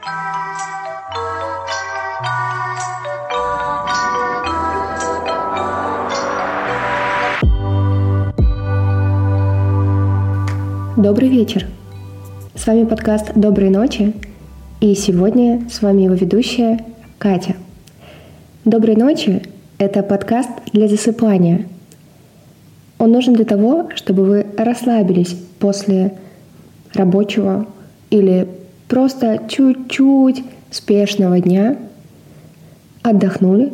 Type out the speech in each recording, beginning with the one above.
Добрый вечер! С вами подкаст «Доброй ночи» и сегодня с вами его ведущая Катя. «Доброй ночи» — это подкаст для засыпания. Он нужен для того, чтобы вы расслабились после рабочего или просто чуть-чуть спешного дня, отдохнули,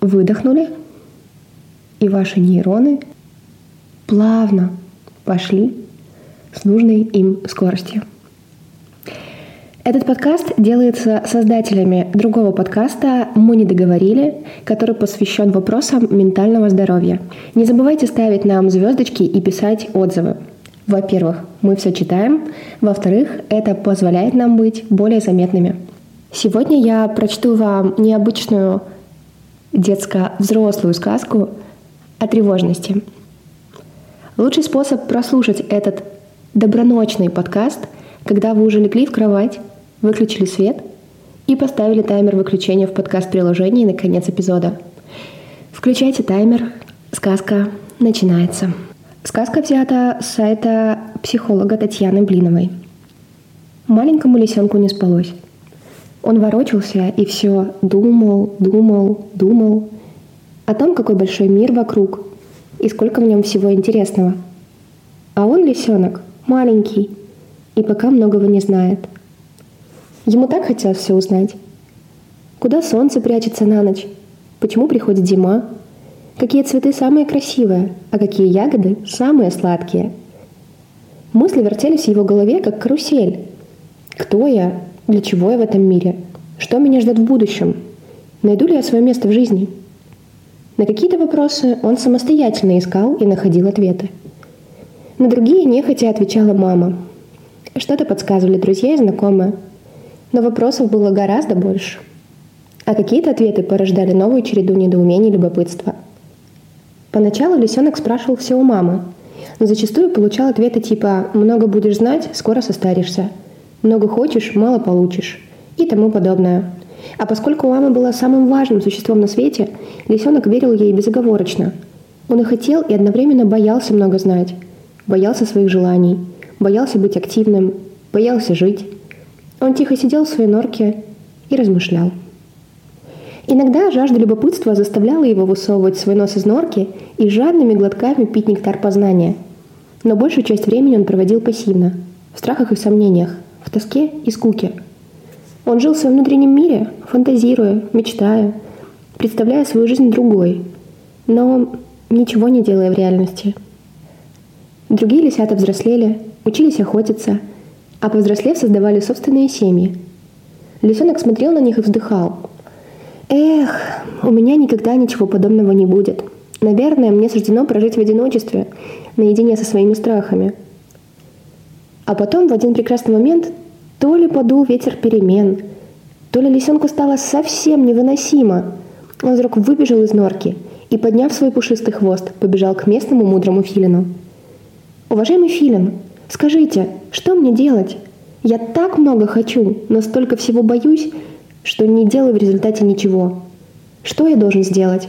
выдохнули, и ваши нейроны плавно пошли с нужной им скоростью. Этот подкаст делается создателями другого подкаста «Мы не договорили», который посвящен вопросам ментального здоровья. Не забывайте ставить нам звездочки и писать отзывы. Во-первых, мы все читаем. Во-вторых, это позволяет нам быть более заметными. Сегодня я прочту вам необычную детско-взрослую сказку о тревожности. Лучший способ прослушать этот доброночный подкаст, когда вы уже легли в кровать, выключили свет и поставили таймер выключения в подкаст-приложении на конец эпизода. Включайте таймер, сказка начинается. Сказка взята с сайта психолога Татьяны Блиновой. Маленькому лисенку не спалось. Он ворочался и все думал, думал, думал о том, какой большой мир вокруг и сколько в нем всего интересного. А он, лисенок, маленький и пока многого не знает. Ему так хотелось все узнать. Куда солнце прячется на ночь? Почему приходит зима? Какие цветы самые красивые, а какие ягоды самые сладкие? Мысли вертелись в его голове, как карусель. Кто я? Для чего я в этом мире? Что меня ждет в будущем? Найду ли я свое место в жизни? На какие-то вопросы он самостоятельно искал и находил ответы – на другие нехотя отвечала мама. Что-то подсказывали друзья и знакомые. Но вопросов было гораздо больше. А какие-то ответы порождали новую череду недоумений и любопытства. Поначалу лисенок спрашивал все у мамы, но зачастую получал ответы типа «много будешь знать, скоро состаришься», «много хочешь, мало получишь» и тому подобное. А поскольку мама была самым важным существом на свете, лисенок верил ей безоговорочно. Он и хотел, и одновременно боялся много знать – боялся своих желаний, боялся быть активным, боялся жить. Он тихо сидел в своей норке и размышлял. Иногда жажда любопытства заставляла его высовывать свой нос из норки и жадными глотками пить нектар познания. Но большую часть времени он проводил пассивно, в страхах и сомнениях, в тоске и скуке. Он жил в своем внутреннем мире, фантазируя, мечтая, представляя свою жизнь другой, но ничего не делая в реальности – Другие лисята взрослели, учились охотиться, а повзрослев создавали собственные семьи. Лисенок смотрел на них и вздыхал. «Эх, у меня никогда ничего подобного не будет. Наверное, мне суждено прожить в одиночестве, наедине со своими страхами». А потом в один прекрасный момент то ли подул ветер перемен, то ли лисенку стало совсем невыносимо. Он вдруг выбежал из норки и, подняв свой пушистый хвост, побежал к местному мудрому филину – Уважаемый Филин, скажите, что мне делать? Я так много хочу, но столько всего боюсь, что не делаю в результате ничего. Что я должен сделать?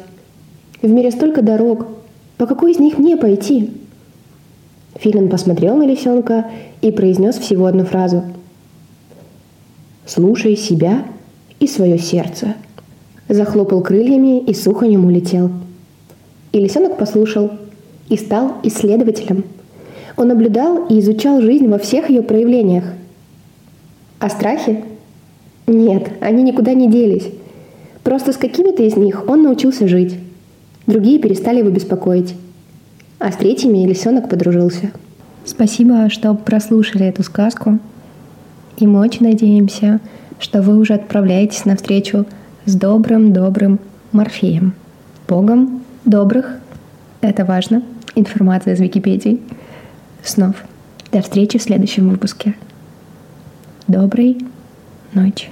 В мире столько дорог. По какой из них мне пойти? Филин посмотрел на лисенка и произнес всего одну фразу. «Слушай себя и свое сердце». Захлопал крыльями и сухонем улетел. И лисенок послушал и стал исследователем – он наблюдал и изучал жизнь во всех ее проявлениях. А страхи? Нет, они никуда не делись. Просто с какими-то из них он научился жить. Другие перестали его беспокоить. А с третьими лисенок подружился. Спасибо, что прослушали эту сказку. И мы очень надеемся, что вы уже отправляетесь на встречу с добрым-добрым Морфеем. Богом добрых, это важно, информация из Википедии – снов. До встречи в следующем выпуске. Доброй ночи.